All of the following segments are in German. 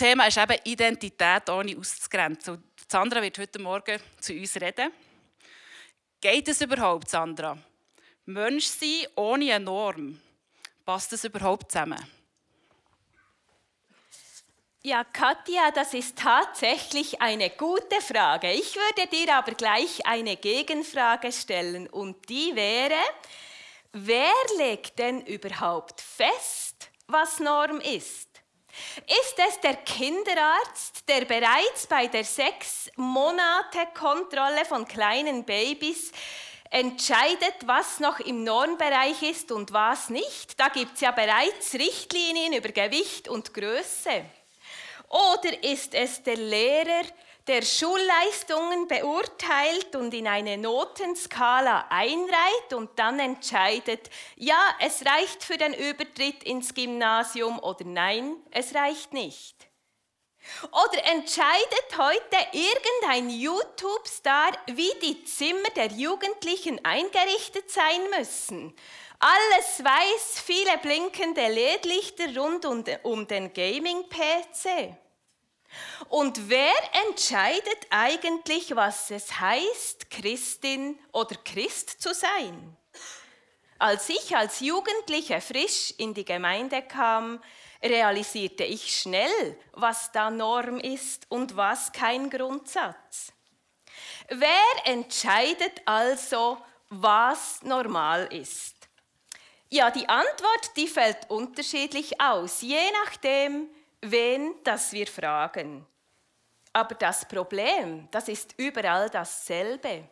Thema ist eben Identität ohne auszugrenzen. Sandra wird heute Morgen zu uns reden. Geht es überhaupt, Sandra? Mensch sein ohne eine Norm. Passt das überhaupt zusammen? Ja, Katja, das ist tatsächlich eine gute Frage. Ich würde dir aber gleich eine Gegenfrage stellen und die wäre, wer legt denn überhaupt fest, was Norm ist? Ist es der Kinderarzt, der bereits bei der sechs Monate Kontrolle von kleinen Babys entscheidet, was noch im Normbereich ist und was nicht? Da gibt es ja bereits Richtlinien über Gewicht und Größe. Oder ist es der Lehrer, der Schulleistungen beurteilt und in eine Notenskala einreiht und dann entscheidet, ja, es reicht für den Übertritt ins Gymnasium oder nein, es reicht nicht. Oder entscheidet heute irgendein YouTube-Star, wie die Zimmer der Jugendlichen eingerichtet sein müssen? Alles weiß, viele blinkende LED-Lichter rund um den Gaming-PC. Und wer entscheidet eigentlich, was es heißt, Christin oder Christ zu sein? Als ich als Jugendliche frisch in die Gemeinde kam, realisierte ich schnell, was da Norm ist und was kein Grundsatz. Wer entscheidet also, was normal ist? Ja, die Antwort, die fällt unterschiedlich aus, je nachdem, wen das wir fragen. Aber das Problem, das ist überall dasselbe.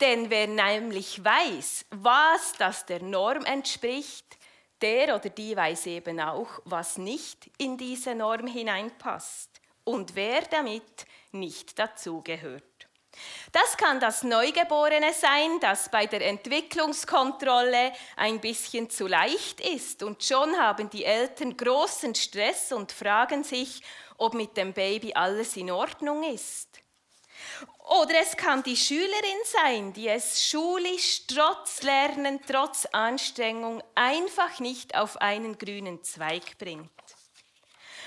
Denn wer nämlich weiß, was das der Norm entspricht, der oder die weiß eben auch, was nicht in diese Norm hineinpasst und wer damit nicht dazugehört. Das kann das Neugeborene sein, das bei der Entwicklungskontrolle ein bisschen zu leicht ist und schon haben die Eltern großen Stress und fragen sich, ob mit dem Baby alles in Ordnung ist. Oder es kann die Schülerin sein, die es schulisch trotz Lernen, trotz Anstrengung einfach nicht auf einen grünen Zweig bringt.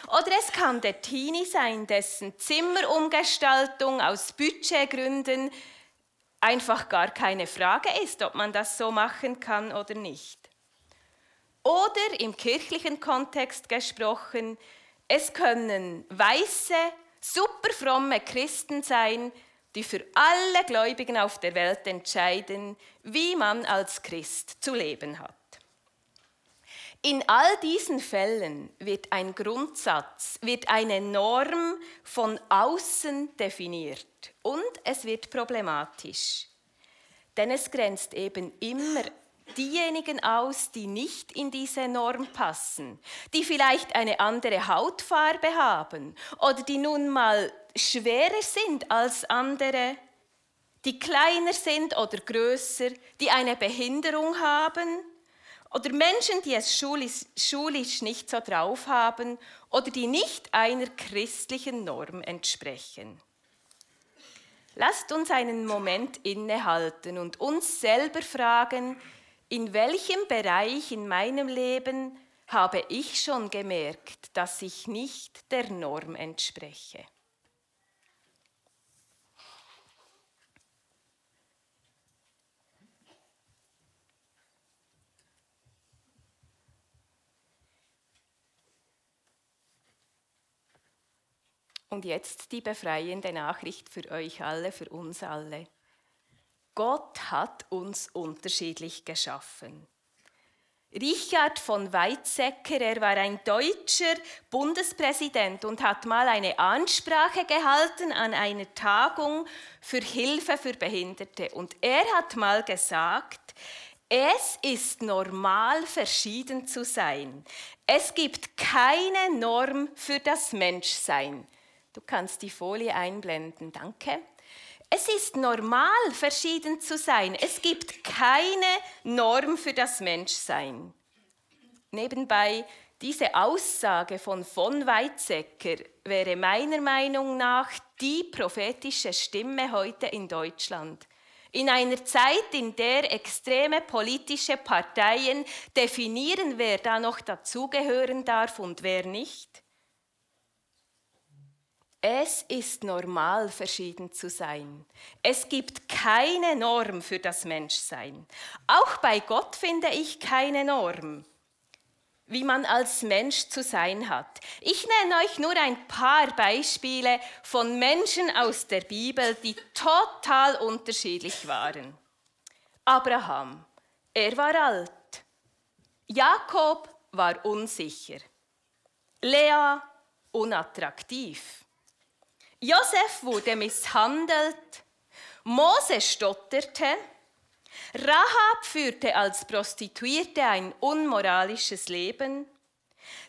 Oder es kann der Teenie sein, dessen Zimmerumgestaltung aus Budgetgründen einfach gar keine Frage ist, ob man das so machen kann oder nicht. Oder im kirchlichen Kontext gesprochen, es können weiße, superfromme Christen sein, die für alle Gläubigen auf der Welt entscheiden, wie man als Christ zu leben hat. In all diesen Fällen wird ein Grundsatz, wird eine Norm von außen definiert und es wird problematisch. Denn es grenzt eben immer diejenigen aus, die nicht in diese Norm passen, die vielleicht eine andere Hautfarbe haben oder die nun mal schwerer sind als andere, die kleiner sind oder größer, die eine Behinderung haben oder Menschen, die es schulisch, schulisch nicht so drauf haben oder die nicht einer christlichen Norm entsprechen. Lasst uns einen Moment innehalten und uns selber fragen, in welchem Bereich in meinem Leben habe ich schon gemerkt, dass ich nicht der Norm entspreche. Und jetzt die befreiende Nachricht für euch alle, für uns alle. Gott hat uns unterschiedlich geschaffen. Richard von Weizsäcker, er war ein deutscher Bundespräsident und hat mal eine Ansprache gehalten an einer Tagung für Hilfe für Behinderte. Und er hat mal gesagt, es ist normal, verschieden zu sein. Es gibt keine Norm für das Menschsein. Du kannst die Folie einblenden, danke. Es ist normal, verschieden zu sein. Es gibt keine Norm für das Menschsein. Nebenbei, diese Aussage von von Weizsäcker wäre meiner Meinung nach die prophetische Stimme heute in Deutschland. In einer Zeit, in der extreme politische Parteien definieren, wer da noch dazugehören darf und wer nicht. Es ist normal, verschieden zu sein. Es gibt keine Norm für das Menschsein. Auch bei Gott finde ich keine Norm, wie man als Mensch zu sein hat. Ich nenne euch nur ein paar Beispiele von Menschen aus der Bibel, die total unterschiedlich waren. Abraham, er war alt. Jakob war unsicher. Lea unattraktiv. Josef wurde misshandelt, Mose stotterte, Rahab führte als Prostituierte ein unmoralisches Leben,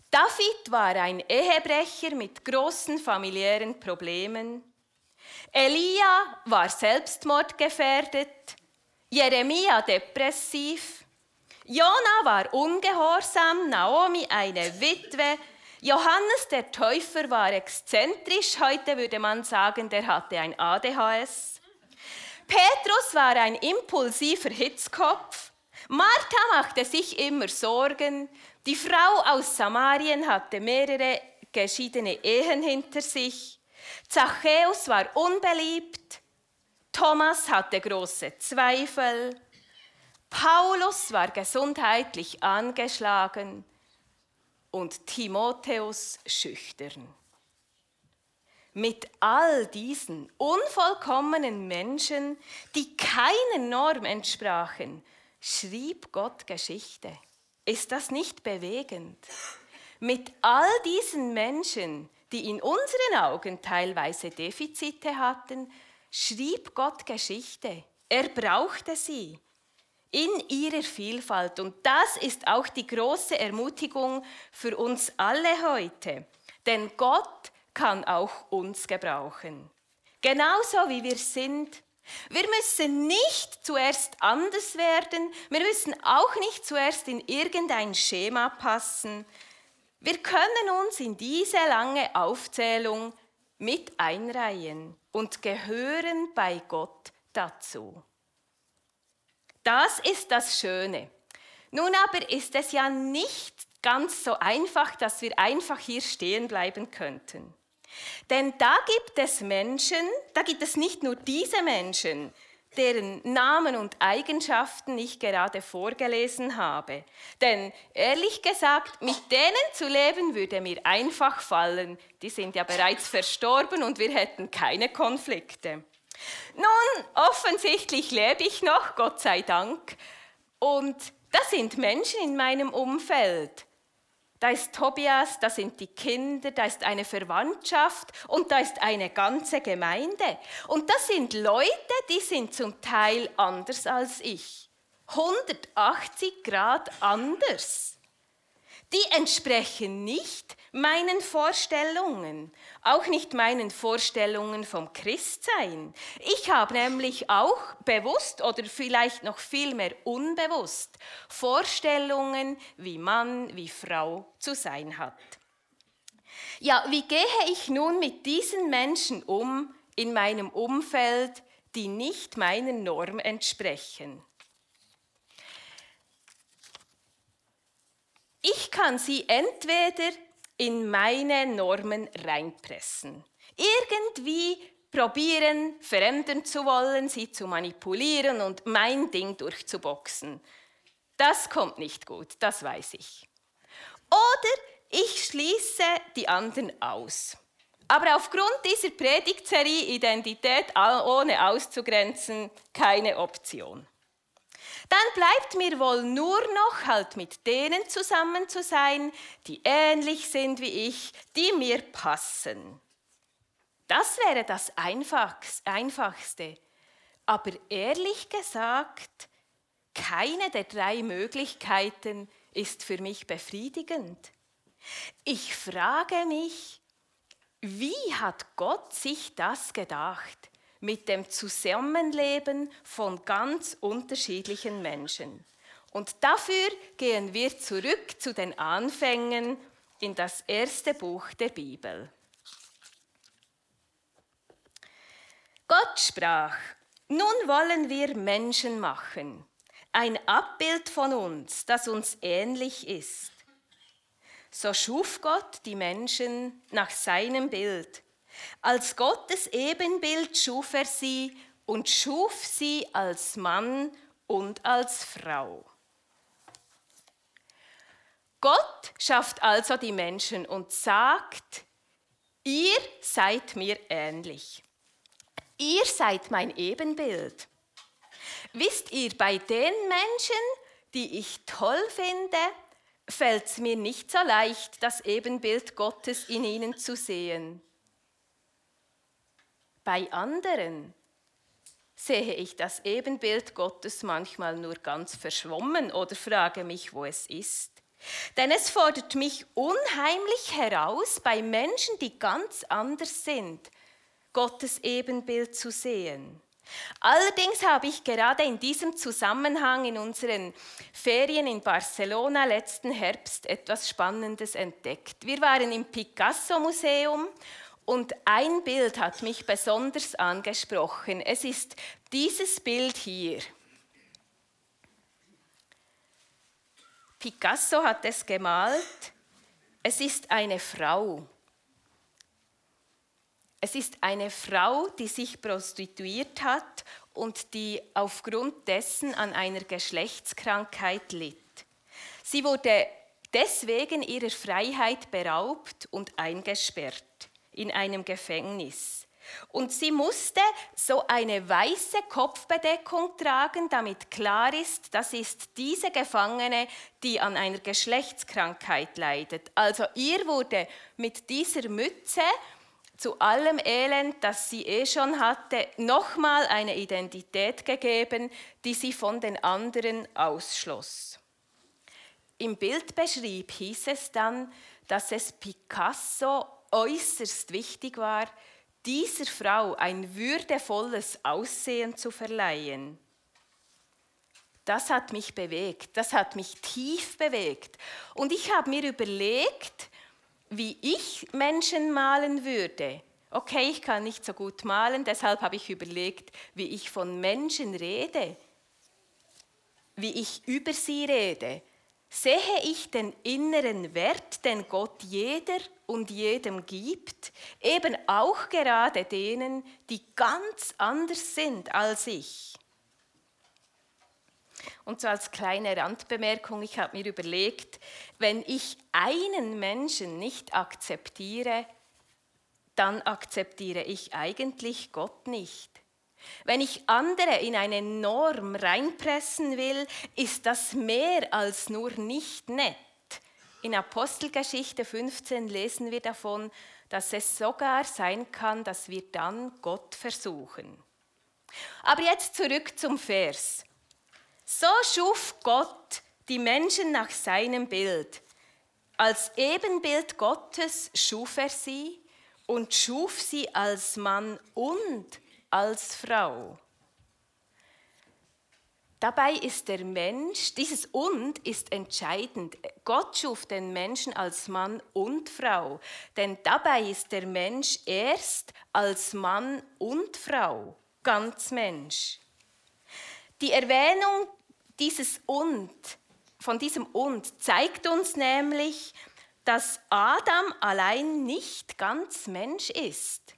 David war ein Ehebrecher mit großen familiären Problemen, Elia war selbstmordgefährdet, Jeremia depressiv, Jona war ungehorsam, Naomi eine Witwe, Johannes der Täufer war exzentrisch, heute würde man sagen, der hatte ein ADHS. Petrus war ein impulsiver Hitzkopf. Martha machte sich immer Sorgen. Die Frau aus Samarien hatte mehrere geschiedene Ehen hinter sich. Zachäus war unbeliebt. Thomas hatte große Zweifel. Paulus war gesundheitlich angeschlagen und Timotheus schüchtern. Mit all diesen unvollkommenen Menschen, die keiner Norm entsprachen, schrieb Gott Geschichte. Ist das nicht bewegend? Mit all diesen Menschen, die in unseren Augen teilweise Defizite hatten, schrieb Gott Geschichte. Er brauchte sie in ihrer Vielfalt. Und das ist auch die große Ermutigung für uns alle heute. Denn Gott kann auch uns gebrauchen. Genauso wie wir sind. Wir müssen nicht zuerst anders werden. Wir müssen auch nicht zuerst in irgendein Schema passen. Wir können uns in diese lange Aufzählung mit einreihen und gehören bei Gott dazu. Das ist das Schöne. Nun aber ist es ja nicht ganz so einfach, dass wir einfach hier stehen bleiben könnten. Denn da gibt es Menschen, da gibt es nicht nur diese Menschen, deren Namen und Eigenschaften ich gerade vorgelesen habe. Denn ehrlich gesagt, mit denen zu leben würde mir einfach fallen. Die sind ja bereits verstorben und wir hätten keine Konflikte. Nun, offensichtlich lebe ich noch, Gott sei Dank. Und das sind Menschen in meinem Umfeld. Da ist Tobias, da sind die Kinder, da ist eine Verwandtschaft und da ist eine ganze Gemeinde. Und das sind Leute, die sind zum Teil anders als ich. 180 Grad anders. Die entsprechen nicht meinen Vorstellungen, auch nicht meinen Vorstellungen vom Christsein. Ich habe nämlich auch bewusst oder vielleicht noch viel mehr unbewusst Vorstellungen, wie Mann, wie Frau zu sein hat. Ja, wie gehe ich nun mit diesen Menschen um in meinem Umfeld, die nicht meiner Norm entsprechen? Ich kann sie entweder in meine Normen reinpressen. Irgendwie probieren, verändern zu wollen, sie zu manipulieren und mein Ding durchzuboxen. Das kommt nicht gut, das weiß ich. Oder ich schließe die anderen aus. Aber aufgrund dieser Predigtserie Identität ohne auszugrenzen, keine Option dann bleibt mir wohl nur noch halt mit denen zusammen zu sein, die ähnlich sind wie ich, die mir passen. Das wäre das Einfachste. Aber ehrlich gesagt, keine der drei Möglichkeiten ist für mich befriedigend. Ich frage mich, wie hat Gott sich das gedacht? Mit dem Zusammenleben von ganz unterschiedlichen Menschen. Und dafür gehen wir zurück zu den Anfängen in das erste Buch der Bibel. Gott sprach, nun wollen wir Menschen machen, ein Abbild von uns, das uns ähnlich ist. So schuf Gott die Menschen nach seinem Bild. Als Gottes Ebenbild schuf er sie und schuf sie als Mann und als Frau. Gott schafft also die Menschen und sagt, ihr seid mir ähnlich. Ihr seid mein Ebenbild. Wisst ihr, bei den Menschen, die ich toll finde, fällt es mir nicht so leicht, das Ebenbild Gottes in ihnen zu sehen. Bei anderen sehe ich das Ebenbild Gottes manchmal nur ganz verschwommen oder frage mich, wo es ist. Denn es fordert mich unheimlich heraus, bei Menschen, die ganz anders sind, Gottes Ebenbild zu sehen. Allerdings habe ich gerade in diesem Zusammenhang in unseren Ferien in Barcelona letzten Herbst etwas Spannendes entdeckt. Wir waren im Picasso Museum und ein Bild hat mich besonders angesprochen. Es ist dieses Bild hier. Picasso hat es gemalt. Es ist eine Frau. Es ist eine Frau, die sich prostituiert hat und die aufgrund dessen an einer Geschlechtskrankheit litt. Sie wurde deswegen ihrer Freiheit beraubt und eingesperrt in einem Gefängnis. Und sie musste so eine weiße Kopfbedeckung tragen, damit klar ist, das ist diese Gefangene, die an einer Geschlechtskrankheit leidet. Also ihr wurde mit dieser Mütze zu allem Elend, das sie eh schon hatte, nochmal eine Identität gegeben, die sie von den anderen ausschloss. Im Bildbeschrieb hieß es dann, dass es Picasso äußerst wichtig war, dieser Frau ein würdevolles Aussehen zu verleihen. Das hat mich bewegt, das hat mich tief bewegt. Und ich habe mir überlegt, wie ich Menschen malen würde. Okay, ich kann nicht so gut malen, deshalb habe ich überlegt, wie ich von Menschen rede, wie ich über sie rede. Sehe ich den inneren Wert, den Gott jeder und jedem gibt, eben auch gerade denen, die ganz anders sind als ich? Und so als kleine Randbemerkung, ich habe mir überlegt, wenn ich einen Menschen nicht akzeptiere, dann akzeptiere ich eigentlich Gott nicht. Wenn ich andere in eine Norm reinpressen will, ist das mehr als nur nicht nett. In Apostelgeschichte 15 lesen wir davon, dass es sogar sein kann, dass wir dann Gott versuchen. Aber jetzt zurück zum Vers. So schuf Gott die Menschen nach seinem Bild. Als Ebenbild Gottes schuf er sie und schuf sie als Mann und als Frau. Dabei ist der Mensch, dieses und ist entscheidend. Gott schuf den Menschen als Mann und Frau, denn dabei ist der Mensch erst als Mann und Frau, ganz Mensch. Die Erwähnung dieses und, von diesem und, zeigt uns nämlich, dass Adam allein nicht ganz Mensch ist.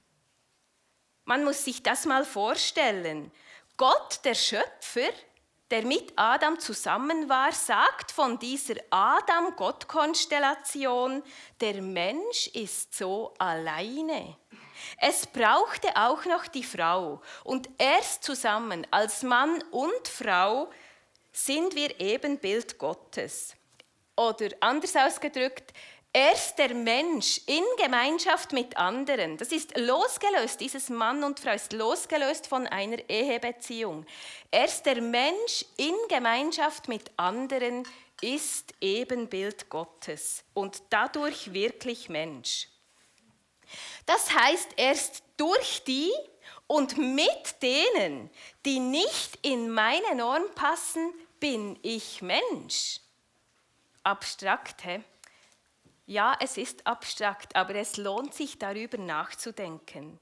Man muss sich das mal vorstellen. Gott, der Schöpfer, der mit Adam zusammen war, sagt von dieser Adam-Gott-Konstellation, der Mensch ist so alleine. Es brauchte auch noch die Frau und erst zusammen als Mann und Frau sind wir Ebenbild Gottes. Oder anders ausgedrückt, erst der Mensch in Gemeinschaft mit anderen, das ist losgelöst, dieses Mann und Frau ist losgelöst von einer Ehebeziehung. Erst der Mensch in Gemeinschaft mit anderen ist Ebenbild Gottes und dadurch wirklich Mensch. Das heißt, erst durch die und mit denen, die nicht in meine Norm passen, bin ich Mensch. Abstrakt, hä? Ja, es ist abstrakt, aber es lohnt sich darüber nachzudenken.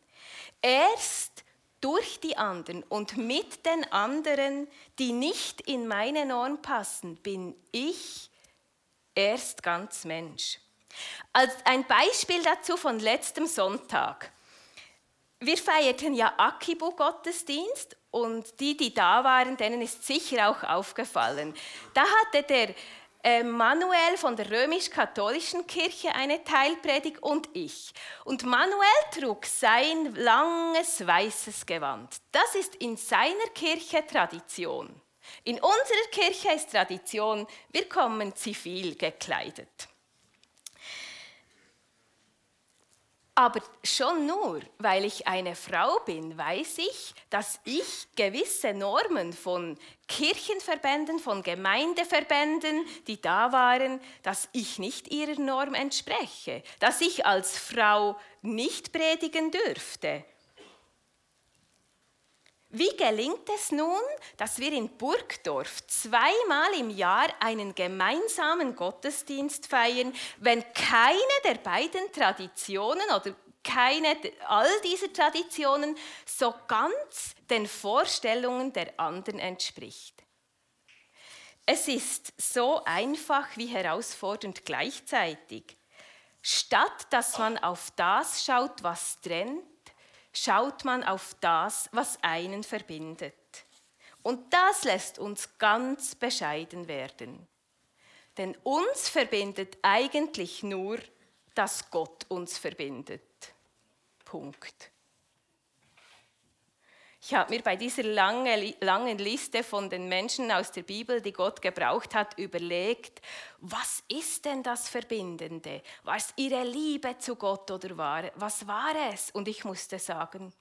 Erst durch die anderen und mit den anderen, die nicht in meine Norm passen, bin ich erst ganz Mensch. Als ein Beispiel dazu von letztem Sonntag. wir feierten ja Akibu-Gottesdienst und die, die da waren, denen ist sicher auch aufgefallen. Da hatte der Manuel von der römisch-katholischen Kirche eine Teilpredigt und ich. Und Manuel trug sein langes weißes Gewand. Das ist in seiner Kirche Tradition. In unserer Kirche ist Tradition, wir kommen zivil gekleidet. Aber schon nur, weil ich eine Frau bin, weiß ich, dass ich gewisse Normen von Kirchenverbänden, von Gemeindeverbänden, die da waren, dass ich nicht ihrer Norm entspreche, dass ich als Frau nicht predigen dürfte, wie gelingt es nun, dass wir in Burgdorf zweimal im Jahr einen gemeinsamen Gottesdienst feiern, wenn keine der beiden Traditionen oder keine all dieser Traditionen so ganz den Vorstellungen der anderen entspricht? Es ist so einfach wie herausfordernd gleichzeitig. Statt dass man auf das schaut, was trennt, schaut man auf das, was einen verbindet. Und das lässt uns ganz bescheiden werden. Denn uns verbindet eigentlich nur, dass Gott uns verbindet. Punkt. Ich habe mir bei dieser lange, langen Liste von den Menschen aus der Bibel, die Gott gebraucht hat, überlegt, was ist denn das Verbindende? War es ihre Liebe zu Gott oder war, was war es? Und ich musste sagen,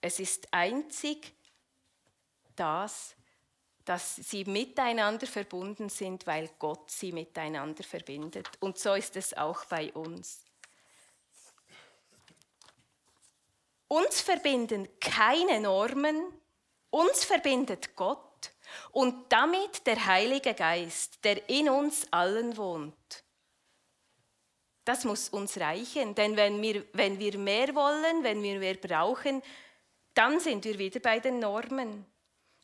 es ist einzig das, dass sie miteinander verbunden sind, weil Gott sie miteinander verbindet. Und so ist es auch bei uns. Uns verbinden keine Normen, uns verbindet Gott und damit der Heilige Geist, der in uns allen wohnt. Das muss uns reichen, denn wenn wir, wenn wir mehr wollen, wenn wir mehr brauchen, dann sind wir wieder bei den Normen.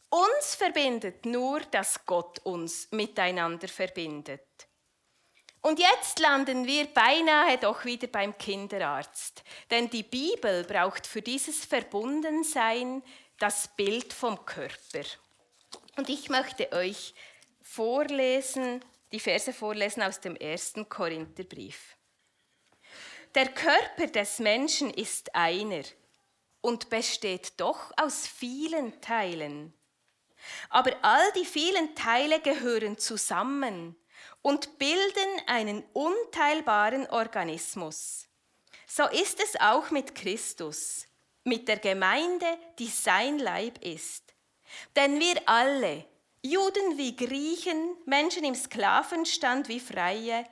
Uns verbindet nur, dass Gott uns miteinander verbindet. Und jetzt landen wir beinahe doch wieder beim Kinderarzt. Denn die Bibel braucht für dieses Verbundensein das Bild vom Körper. Und ich möchte euch vorlesen, die Verse vorlesen aus dem ersten Korintherbrief. Der Körper des Menschen ist einer und besteht doch aus vielen Teilen. Aber all die vielen Teile gehören zusammen und bilden einen unteilbaren Organismus. So ist es auch mit Christus, mit der Gemeinde, die sein Leib ist. Denn wir alle, Juden wie Griechen, Menschen im Sklavenstand wie Freie,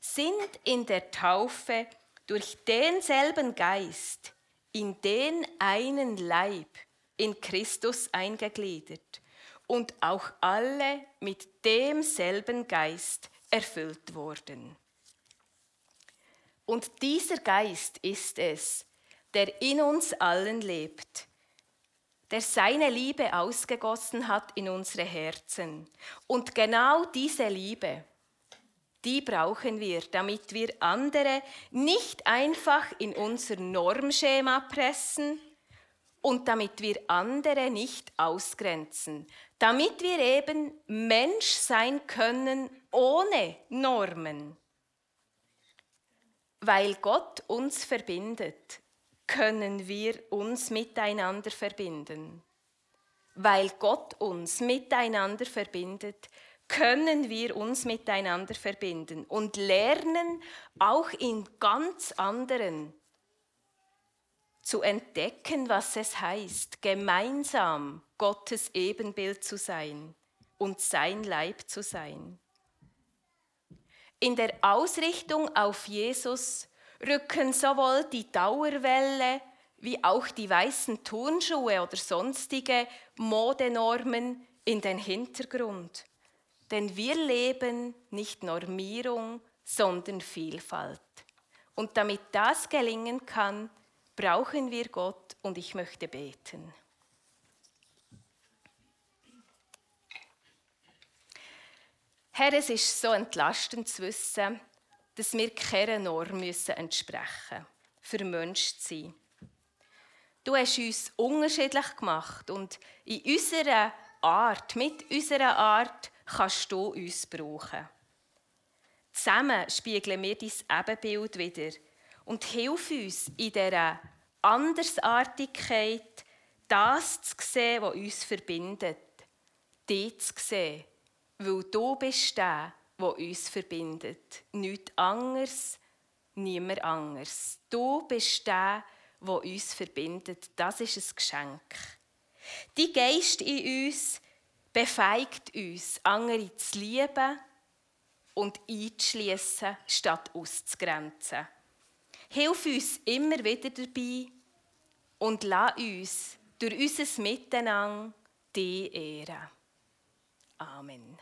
sind in der Taufe durch denselben Geist in den einen Leib in Christus eingegliedert und auch alle mit demselben Geist erfüllt worden. Und dieser Geist ist es, der in uns allen lebt, der seine Liebe ausgegossen hat in unsere Herzen. Und genau diese Liebe, die brauchen wir, damit wir andere nicht einfach in unser Normschema pressen und damit wir andere nicht ausgrenzen, damit wir eben Mensch sein können ohne Normen. Weil Gott uns verbindet, können wir uns miteinander verbinden. Weil Gott uns miteinander verbindet, können wir uns miteinander verbinden und lernen auch in ganz anderen zu entdecken, was es heißt, gemeinsam Gottes Ebenbild zu sein und sein Leib zu sein. In der Ausrichtung auf Jesus rücken sowohl die Dauerwelle wie auch die weißen Turnschuhe oder sonstige Modenormen in den Hintergrund. Denn wir leben nicht Normierung, sondern Vielfalt. Und damit das gelingen kann, brauchen wir Gott und ich möchte beten. Herr, es ist so entlastend zu wissen, dass wir keiner Norm entsprechen müssen, für Mensch zu sein. Du hast uns unterschiedlich gemacht und in unserer Art, mit unserer Art, kannst du uns brauchen. Zusammen spiegeln wir dein Ebenbild wieder und hilf uns in dieser Andersartigkeit, das zu sehen, was uns verbindet. Dich zu sehen, weil du bist der, was uns verbindet. Nichts anderes, niemand anderes. Du bist der, der uns verbindet. Das ist ein Geschenk. Die Geist in uns befeigt uns, andere zu lieben und einzuschließen, statt auszugrenzen. Hilf uns immer wieder dabei und lass uns durch unser Miteinander die ehren. Amen.